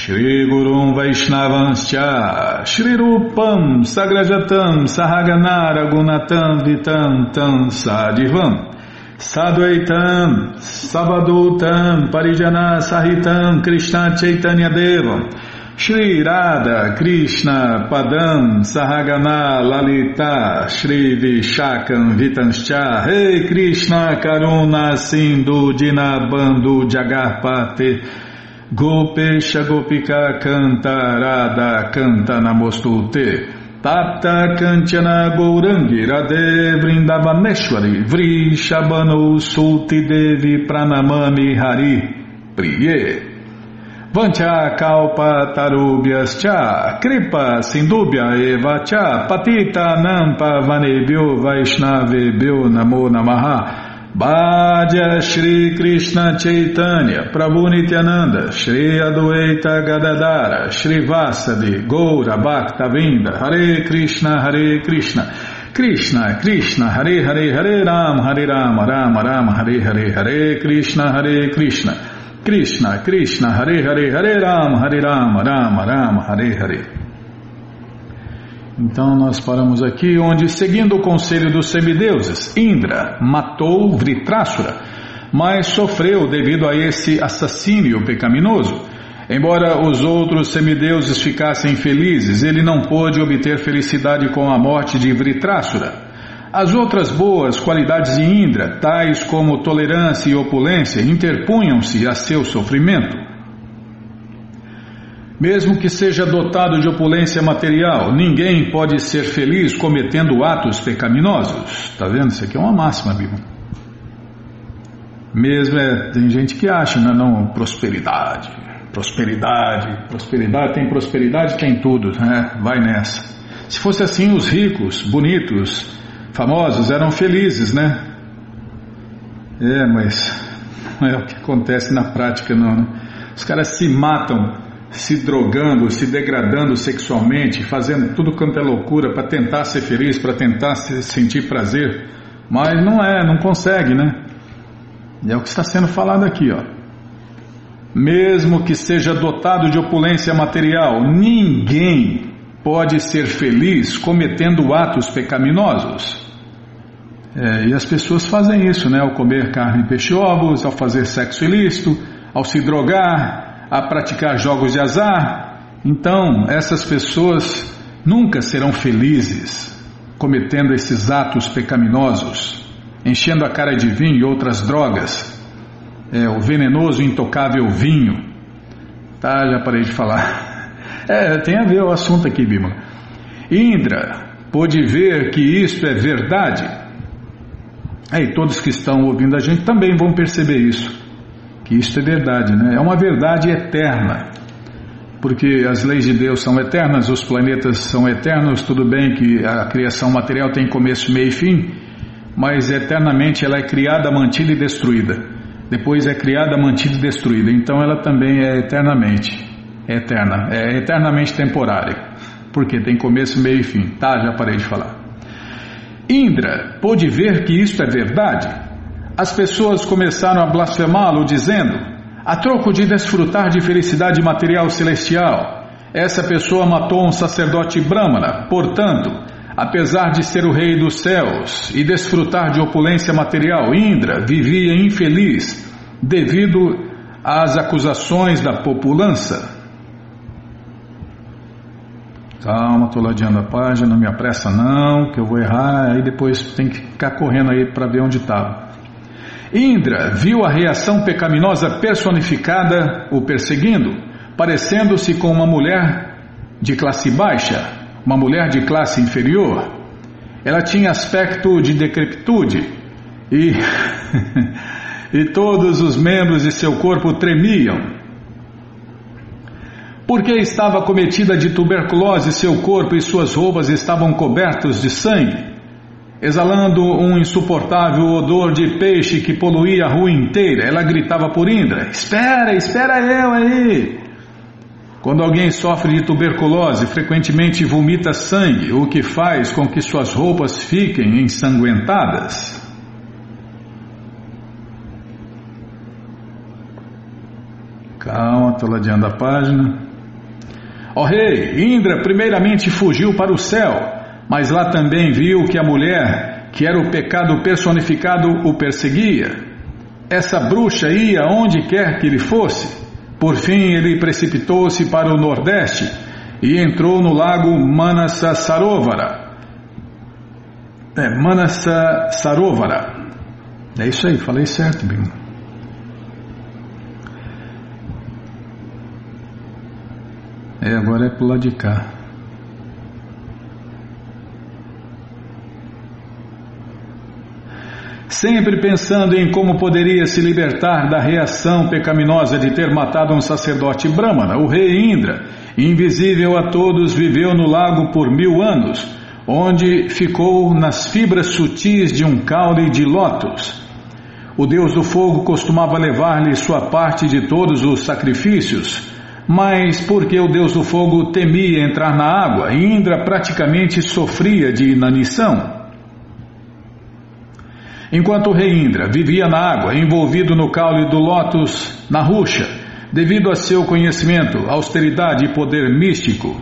Shri Gurum Vaishnavanscha Shri Rupam Sagrajatam Sahaganara Gunatam Vitam Tam Sadivam Sadvaitam Sabadutam Parijana Sahitam Krishna Chaitanya Devam Shri Radha Krishna Padam Sahagana Lalita Shri Vishakam Vitanscha Rei hey Krishna Karuna Sindhu Dinabando Jagarpate Gopesha Gopika Canta Radha Canta Namostute Tata Kanchana Gourangi Radhe Vrindavaneshwari Vrishabhanu Sulti Devi Pranamami Hari Priye. Vancha Kalpa Tarubhyas Cha Kripa Sindubhya Eva Cha Patita Nampa Vanebhyo Vaishnavebhyo Namo Namaha Bhaja Shri Krishna Chaitanya Prabhu Nityananda Shri Adwaita Gadadara Shri Vasadi Goura Bhakta Vinda Hare Krishna Hare Krishna. Krishna Krishna Hare Hare Hare Ram Hare Ram Ram Ram Hare Hare Hare Krishna Hare Krishna. Krishna Krishna Hare Hare Hare Ram Hare Ram Ram Ram Hare Hare então nós paramos aqui onde, seguindo o conselho dos semideuses, Indra matou Vritrasura, mas sofreu devido a esse assassínio pecaminoso. Embora os outros semideuses ficassem felizes, ele não pôde obter felicidade com a morte de Vritrasura. As outras boas qualidades de Indra, tais como tolerância e opulência, interpunham-se a seu sofrimento. Mesmo que seja dotado de opulência material, ninguém pode ser feliz cometendo atos pecaminosos. Está vendo? Isso aqui é uma máxima, Bíblia. Mesmo é, tem gente que acha, né, não, prosperidade, prosperidade, prosperidade, tem prosperidade, tem tudo, né? Vai nessa. Se fosse assim, os ricos, bonitos, famosos eram felizes, né? É, mas não é o que acontece na prática, não. Né? Os caras se matam se drogando, se degradando sexualmente, fazendo tudo quanto é loucura para tentar ser feliz, para tentar se sentir prazer, mas não é, não consegue, né? E é o que está sendo falado aqui, ó. Mesmo que seja dotado de opulência material, ninguém pode ser feliz cometendo atos pecaminosos. É, e as pessoas fazem isso, né? Ao comer carne, peixe, ovos, ao fazer sexo ilícito, ao se drogar, a praticar jogos de azar, então essas pessoas nunca serão felizes cometendo esses atos pecaminosos, enchendo a cara de vinho e outras drogas, é, o venenoso intocável vinho. Tá, já parei de falar. [laughs] É, tem a ver o assunto aqui, Bima. Indra pôde ver que isto é verdade. Aí todos que estão ouvindo a gente também vão perceber isso que isto é verdade, né? É uma verdade eterna. Porque as leis de Deus são eternas, os planetas são eternos, tudo bem que a criação material tem começo, meio e fim, mas eternamente ela é criada, mantida e destruída. Depois é criada, mantida e destruída. Então ela também é eternamente, é eterna, é eternamente temporária. Porque tem começo, meio e fim. Tá, já parei de falar. Indra pôde ver que isto é verdade as pessoas começaram a blasfemá-lo, dizendo: a troco de desfrutar de felicidade material celestial, essa pessoa matou um sacerdote brahmana, portanto, apesar de ser o rei dos céus e desfrutar de opulência material, Indra vivia infeliz devido às acusações da população. Calma, estou ladeando a página, não me apressa não, que eu vou errar, aí depois tem que ficar correndo aí para ver onde estava. Indra viu a reação pecaminosa personificada o perseguindo, parecendo-se com uma mulher de classe baixa, uma mulher de classe inferior. Ela tinha aspecto de decrepitude e, [laughs] e todos os membros de seu corpo tremiam. Porque estava cometida de tuberculose, seu corpo e suas roupas estavam cobertos de sangue exalando um insuportável odor de peixe que poluía a rua inteira. Ela gritava por Indra: Espera, espera eu aí! Quando alguém sofre de tuberculose, frequentemente vomita sangue, o que faz com que suas roupas fiquem ensanguentadas. Calma, estou ladeando a página. Ó rei, Indra primeiramente fugiu para o céu, mas lá também viu que a mulher, que era o pecado personificado, o perseguia. Essa bruxa ia onde quer que ele fosse. Por fim, ele precipitou-se para o nordeste e entrou no lago Manasa Sarovara. É, Manasa Sarovara. É isso aí, falei certo, Bingo. É, agora é pro lado de cá. Sempre pensando em como poderia se libertar da reação pecaminosa de ter matado um sacerdote brahmana, o rei Indra, invisível a todos, viveu no lago por mil anos, onde ficou nas fibras sutis de um caule de lótus. O deus do fogo costumava levar-lhe sua parte de todos os sacrifícios, mas porque o deus do fogo temia entrar na água, Indra praticamente sofria de inanição. Enquanto o rei Indra vivia na água, envolvido no caule do lótus, na ruxa, devido a seu conhecimento, austeridade e poder místico,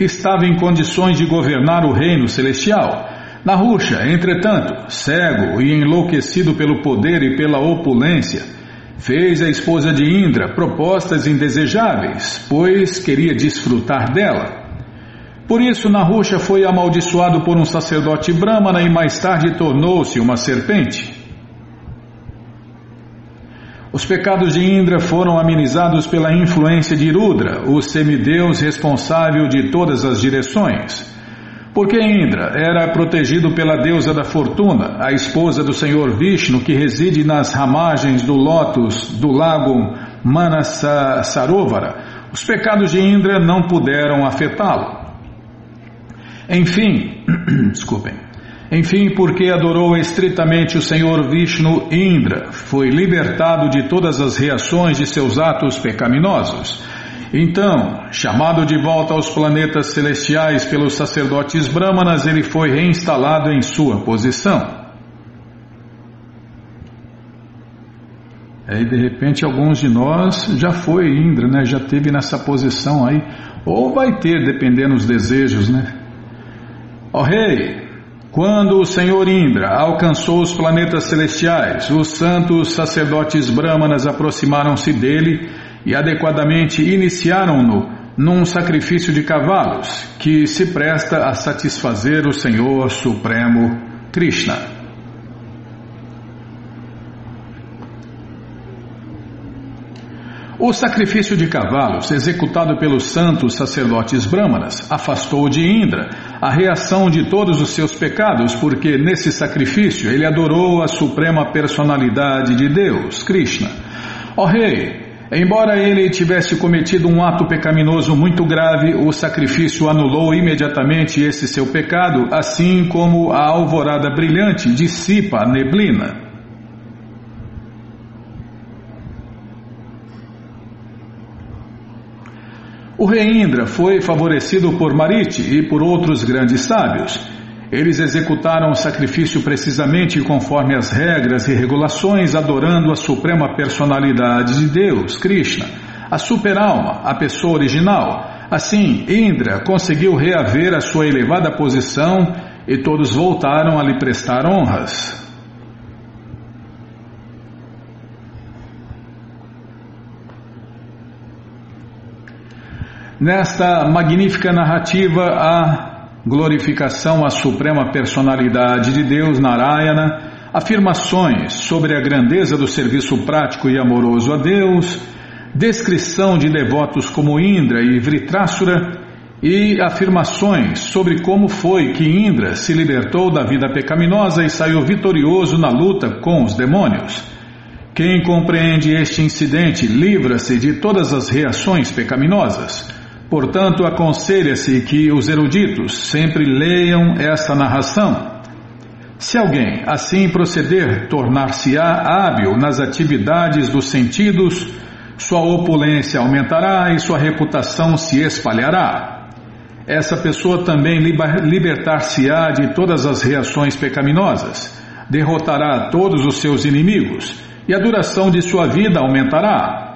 estava em condições de governar o reino celestial. Na ruxa, entretanto, cego e enlouquecido pelo poder e pela opulência, Fez a esposa de Indra propostas indesejáveis, pois queria desfrutar dela. Por isso, Nahusha foi amaldiçoado por um sacerdote brahmana e mais tarde tornou-se uma serpente. Os pecados de Indra foram amenizados pela influência de Rudra, o semideus responsável de todas as direções. Porque Indra era protegido pela deusa da fortuna, a esposa do senhor Vishnu, que reside nas ramagens do lótus do lago Manasarovara, os pecados de Indra não puderam afetá-lo. Enfim, [clears throat] desculpem. Enfim, porque adorou estritamente o Senhor Vishnu, Indra foi libertado de todas as reações de seus atos pecaminosos. Então, chamado de volta aos planetas celestiais pelos sacerdotes brahmanas, ele foi reinstalado em sua posição. Aí de repente alguns de nós já foi Indra, né? Já teve nessa posição aí, ou vai ter, dependendo dos desejos, né? Ó oh, rei, quando o Senhor Indra alcançou os planetas celestiais, os santos sacerdotes brahmanas aproximaram-se dele e adequadamente iniciaram-no num sacrifício de cavalos que se presta a satisfazer o Senhor Supremo Krishna. O sacrifício de cavalos, executado pelos santos sacerdotes brahmanas, afastou de Indra a reação de todos os seus pecados, porque nesse sacrifício ele adorou a suprema personalidade de Deus, Krishna. Ó rei, Embora ele tivesse cometido um ato pecaminoso muito grave, o sacrifício anulou imediatamente esse seu pecado, assim como a alvorada brilhante dissipa a neblina. O rei Indra foi favorecido por Mariti e por outros grandes sábios. Eles executaram o sacrifício precisamente conforme as regras e regulações, adorando a suprema personalidade de Deus, Krishna, a superalma, a pessoa original. Assim, Indra conseguiu reaver a sua elevada posição e todos voltaram a lhe prestar honras. Nesta magnífica narrativa, há glorificação à suprema personalidade de Deus, Narayana, afirmações sobre a grandeza do serviço prático e amoroso a Deus, descrição de devotos como Indra e Vritrasura e afirmações sobre como foi que Indra se libertou da vida pecaminosa e saiu vitorioso na luta com os demônios. Quem compreende este incidente livra-se de todas as reações pecaminosas. Portanto, aconselha-se que os eruditos sempre leiam esta narração. Se alguém assim proceder, tornar-se-á hábil nas atividades dos sentidos, sua opulência aumentará e sua reputação se espalhará. Essa pessoa também libertar-se-á de todas as reações pecaminosas, derrotará todos os seus inimigos e a duração de sua vida aumentará.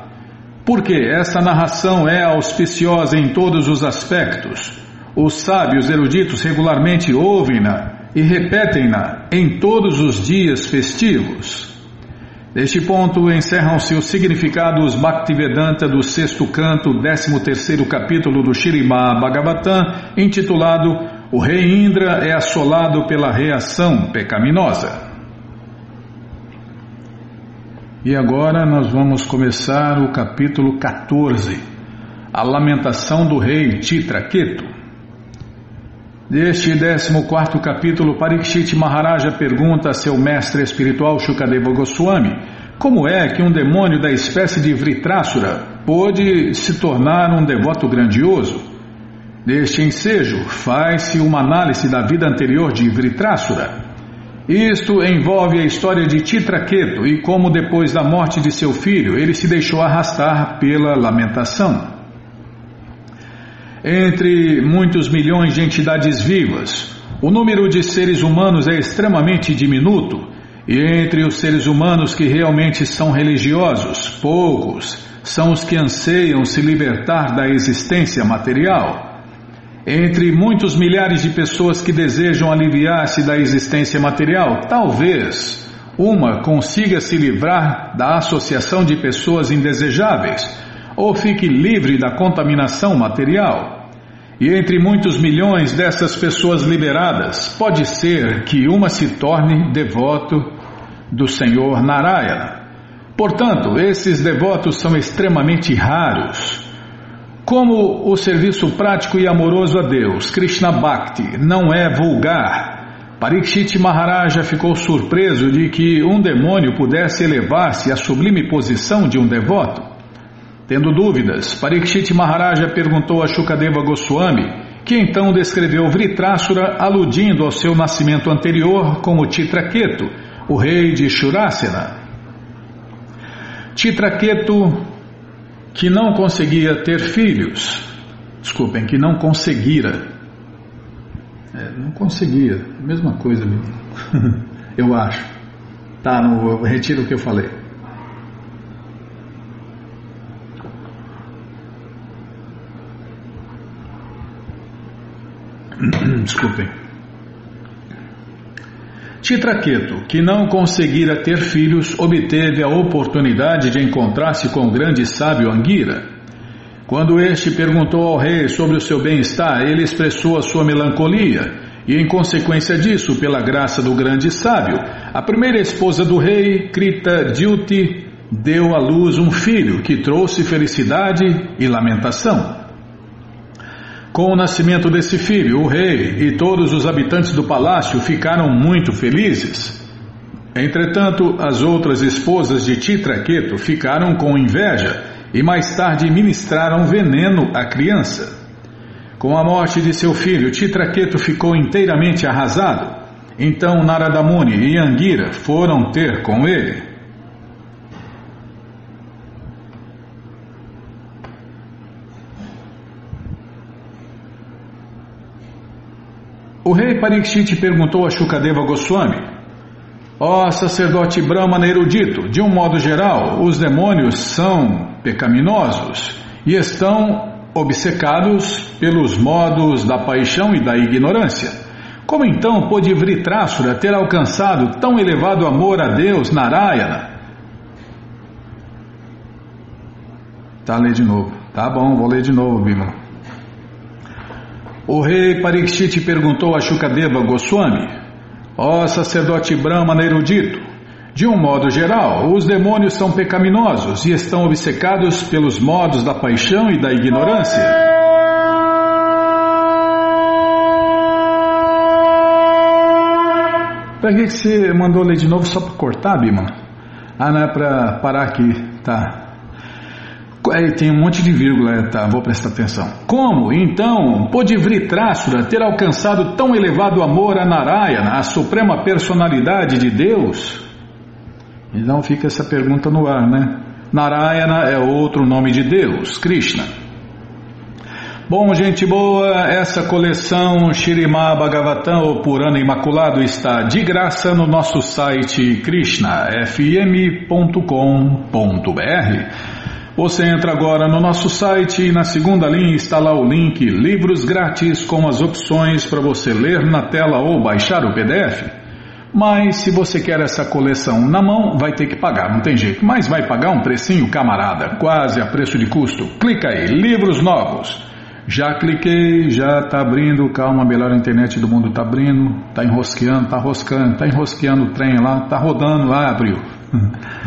Porque esta narração é auspiciosa em todos os aspectos. Os sábios eruditos regularmente ouvem-na e repetem-na em todos os dias festivos. Neste ponto encerram-se os significados Bhaktivedanta do sexto canto, décimo terceiro capítulo do Shirimá Bhagavatam, intitulado O Rei Indra é assolado pela reação pecaminosa. E agora nós vamos começar o capítulo 14, a lamentação do rei Titraketu. Neste 14 capítulo, Parikshit Maharaja pergunta a seu mestre espiritual Shukadeva Goswami como é que um demônio da espécie de Vritrasura pôde se tornar um devoto grandioso. Neste ensejo, faz-se uma análise da vida anterior de Vritrasura isto envolve a história de Titraqueto e como depois da morte de seu filho ele se deixou arrastar pela lamentação. Entre muitos milhões de entidades vivas, o número de seres humanos é extremamente diminuto, e entre os seres humanos que realmente são religiosos, poucos são os que anseiam se libertar da existência material. Entre muitos milhares de pessoas que desejam aliviar-se da existência material, talvez uma consiga se livrar da associação de pessoas indesejáveis ou fique livre da contaminação material. E entre muitos milhões dessas pessoas liberadas, pode ser que uma se torne devoto do Senhor Narayana. Portanto, esses devotos são extremamente raros. Como o serviço prático e amoroso a Deus, Krishna Bhakti, não é vulgar, Parikshit Maharaja ficou surpreso de que um demônio pudesse elevar-se à sublime posição de um devoto. Tendo dúvidas, Parikshit Maharaja perguntou a Shukadeva Goswami, que então descreveu Vritrasura aludindo ao seu nascimento anterior como Titraketu, o rei de Shurasena. Titraketu que não conseguia ter filhos. Desculpem, que não conseguira. É, não conseguia, mesma coisa [laughs] eu acho. Tá, no, retiro o que eu falei. [clears throat] Desculpem. Titraqueto, que não conseguira ter filhos, obteve a oportunidade de encontrar-se com o grande sábio Anguira. Quando este perguntou ao rei sobre o seu bem-estar, ele expressou a sua melancolia, e em consequência disso, pela graça do grande sábio, a primeira esposa do rei, Krita Dyuti, deu à luz um filho que trouxe felicidade e lamentação. Com o nascimento desse filho, o rei e todos os habitantes do palácio ficaram muito felizes. Entretanto, as outras esposas de Titraqueto ficaram com inveja e mais tarde ministraram veneno à criança. Com a morte de seu filho, Titraqueto ficou inteiramente arrasado. Então Narada Muni e Angira foram ter com ele. O rei Parikshit perguntou a Shukadeva Goswami: Ó oh, sacerdote Brahmana erudito, de um modo geral, os demônios são pecaminosos e estão obcecados pelos modos da paixão e da ignorância. Como então pôde Vritrasura ter alcançado tão elevado amor a Deus, Narayana? Tá, lê de novo. Tá bom, vou ler de novo, Bima. O rei Parikshit perguntou a Shukadeva Goswami, ó sacerdote Brahmana erudito, de um modo geral, os demônios são pecaminosos e estão obcecados pelos modos da paixão e da ignorância. Para que você mandou ler de novo só para cortar, Bima? Ah, não é para parar aqui, tá. Aí tem um monte de vírgula, tá? Vou prestar atenção. Como, então, pôde Vritrasura ter alcançado tão elevado amor a Narayana, a suprema personalidade de Deus? Então fica essa pergunta no ar, né? Narayana é outro nome de Deus, Krishna. Bom, gente boa, essa coleção Shirimá Bhagavatam, ou Purana Imaculado, está de graça no nosso site krishnafm.com.br. Você entra agora no nosso site e na segunda linha está lá o link Livros Grátis com as opções para você ler na tela ou baixar o PDF. Mas se você quer essa coleção na mão, vai ter que pagar, não tem jeito. Mas vai pagar um precinho, camarada, quase a preço de custo. Clica aí, livros novos. Já cliquei, já está abrindo, calma, a melhor internet do mundo está abrindo, está enrosqueando, está roscando, está enrosqueando o trem lá, está rodando lá, abriu. [laughs]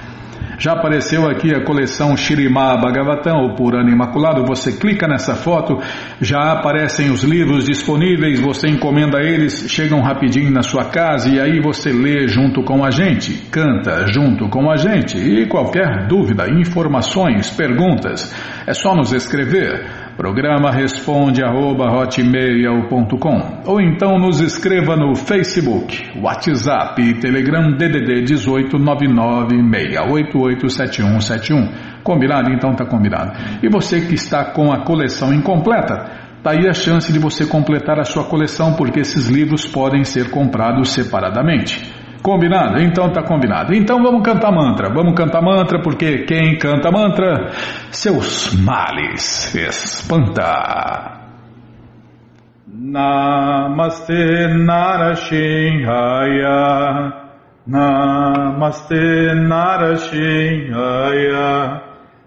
Já apareceu aqui a coleção Shirimá Bhagavatam, ou Purana Imaculado. Você clica nessa foto, já aparecem os livros disponíveis, você encomenda eles, chegam rapidinho na sua casa e aí você lê junto com a gente, canta junto com a gente. E qualquer dúvida, informações, perguntas, é só nos escrever. Programa responde arroba hotmail.com ou então nos escreva no Facebook, WhatsApp e Telegram DDD 18996887171. Combinado? Então tá combinado. E você que está com a coleção incompleta, tá aí a chance de você completar a sua coleção porque esses livros podem ser comprados separadamente. Combinado? Então tá combinado. Então vamos cantar mantra. Vamos cantar mantra porque quem canta mantra, seus males espanta. Namaste Narashinhaya Namaste Narashinhaya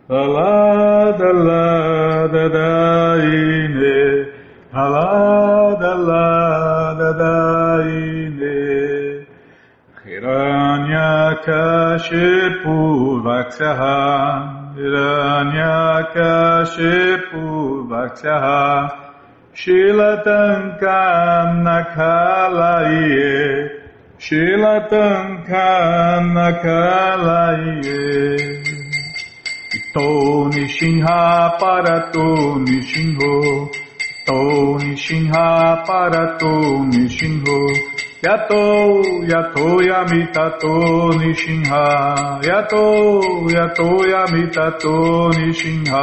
Alada Lada Daine Alada Lada Daine Hiranyakashipu Vaksyaha Hiranyakashipu Vaksyaha Shilatankam Nakalaye Shilatankam Nakalaye Ito Nishinha Parato Nishinho To Nishinha Parato Nishinho Yato, yato yamitato nishinha. Yato, yato yamitato nishinha.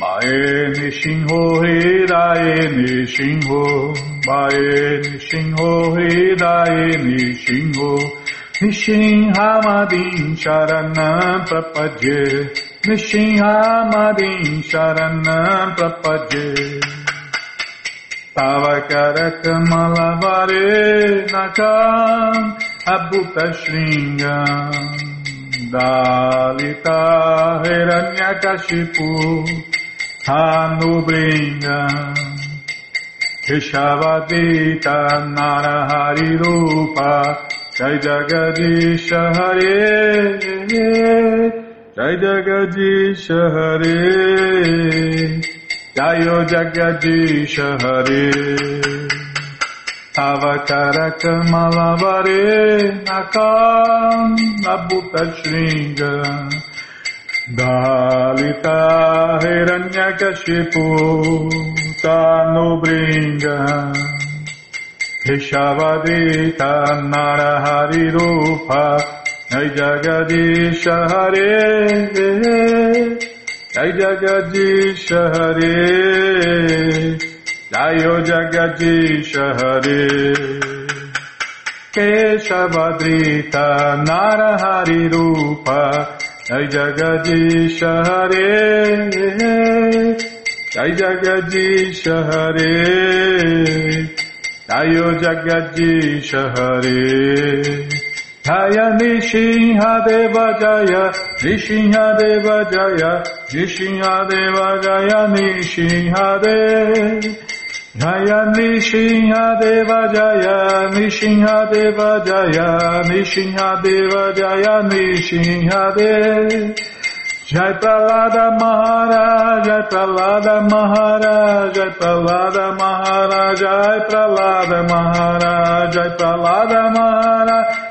Mae nishinho hidae nishinho. Mae nishinho hidae nishinho. Nishinha madin sharanam prapadye. Nishinha madin sharanam prapadye. Tavakarakamalavare nakam abhuta shringam Dalita hiranyakashipu hanubringam Keshavadita narahari rupa Jai Jagadisha Hare Jai Jagadisha Hare Gayo Jagadisha Hare. Avacaraka Malavare Nakam Nabuta Shringa. Dalita Hiranyakashipu Tanubringa Rishavadita Narahari Rupa Jai Jagadisha Hare Hare. জয় জগজি শহরে জয় জগজি শহরে केशवदृत नरहरिरूप जय जगदीश हरे जय जगदीश हरे जयो जगदीश हरे Jaya Nishinhadeva Jaya, Nishinhadeva Jaya, Nishinhadeva Jaya, Nishinhadeva Jaya, Nishinhadeva Jaya, Nishinhadeva Jaya, Nishinhadeva Jaya, Nishinhadeva Jai Pralada Maharaja Jai Pralada Maharaja Jai Pralada Maharaja Jai Pralada Maharaja Jai Pralada Maharaja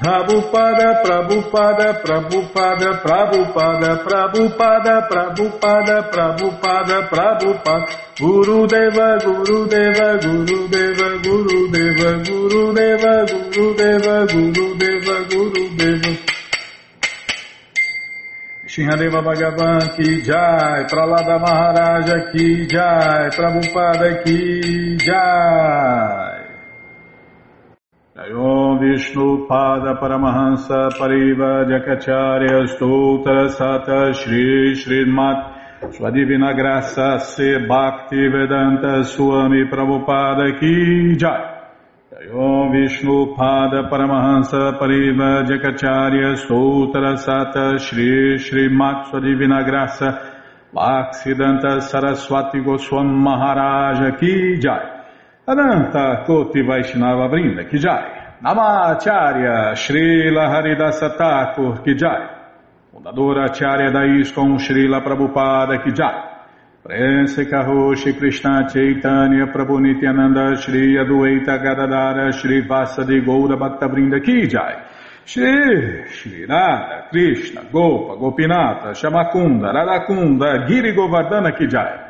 Prabhupada, Prabhupada, Prabhupada, Prabhupada, Prabhupada, Prabhupada, Prabhupada, Prabhupada, Guru Deva, Guru Deva, Guru Deva, Guru Deva, Guru Deva, Guru Deva, Guru Deva, Guru Deva. Shinhadeva Bhagavan ki jai, Pralada Maharaja ki jai, Prabhupada ki jai. Vishnu Pada Paramahansa Pariva Jakacharya Stoutra Sata Shri Srimat Sua Divina Graça Se Bhakti Vedanta Swami Prabhupada Ki Jai. Om Vishnu Pada Paramahansa Pariva Jakacharya Stoutra Sata Shri Srimat Sua Divina Graça Bhaksidanta Saraswati Goswam Maharaja Ki Jai. Ananta Koti Vaishnava Brinda Kijai, Namacharya Srila Haridasa Thakur Kijai, Fundadora Acharya da ISKCON Srila Prabhupada Kijai, Prense Karoshi Krishna Chaitanya Prabhu Nityananda Shri Adueita Gadadara Shri Vasadi Goura Bhakta Brinda Kijai, Shri Shri Krishna Gopa Gopinata Shamakunda Radakunda Giri Govardhana Kijai,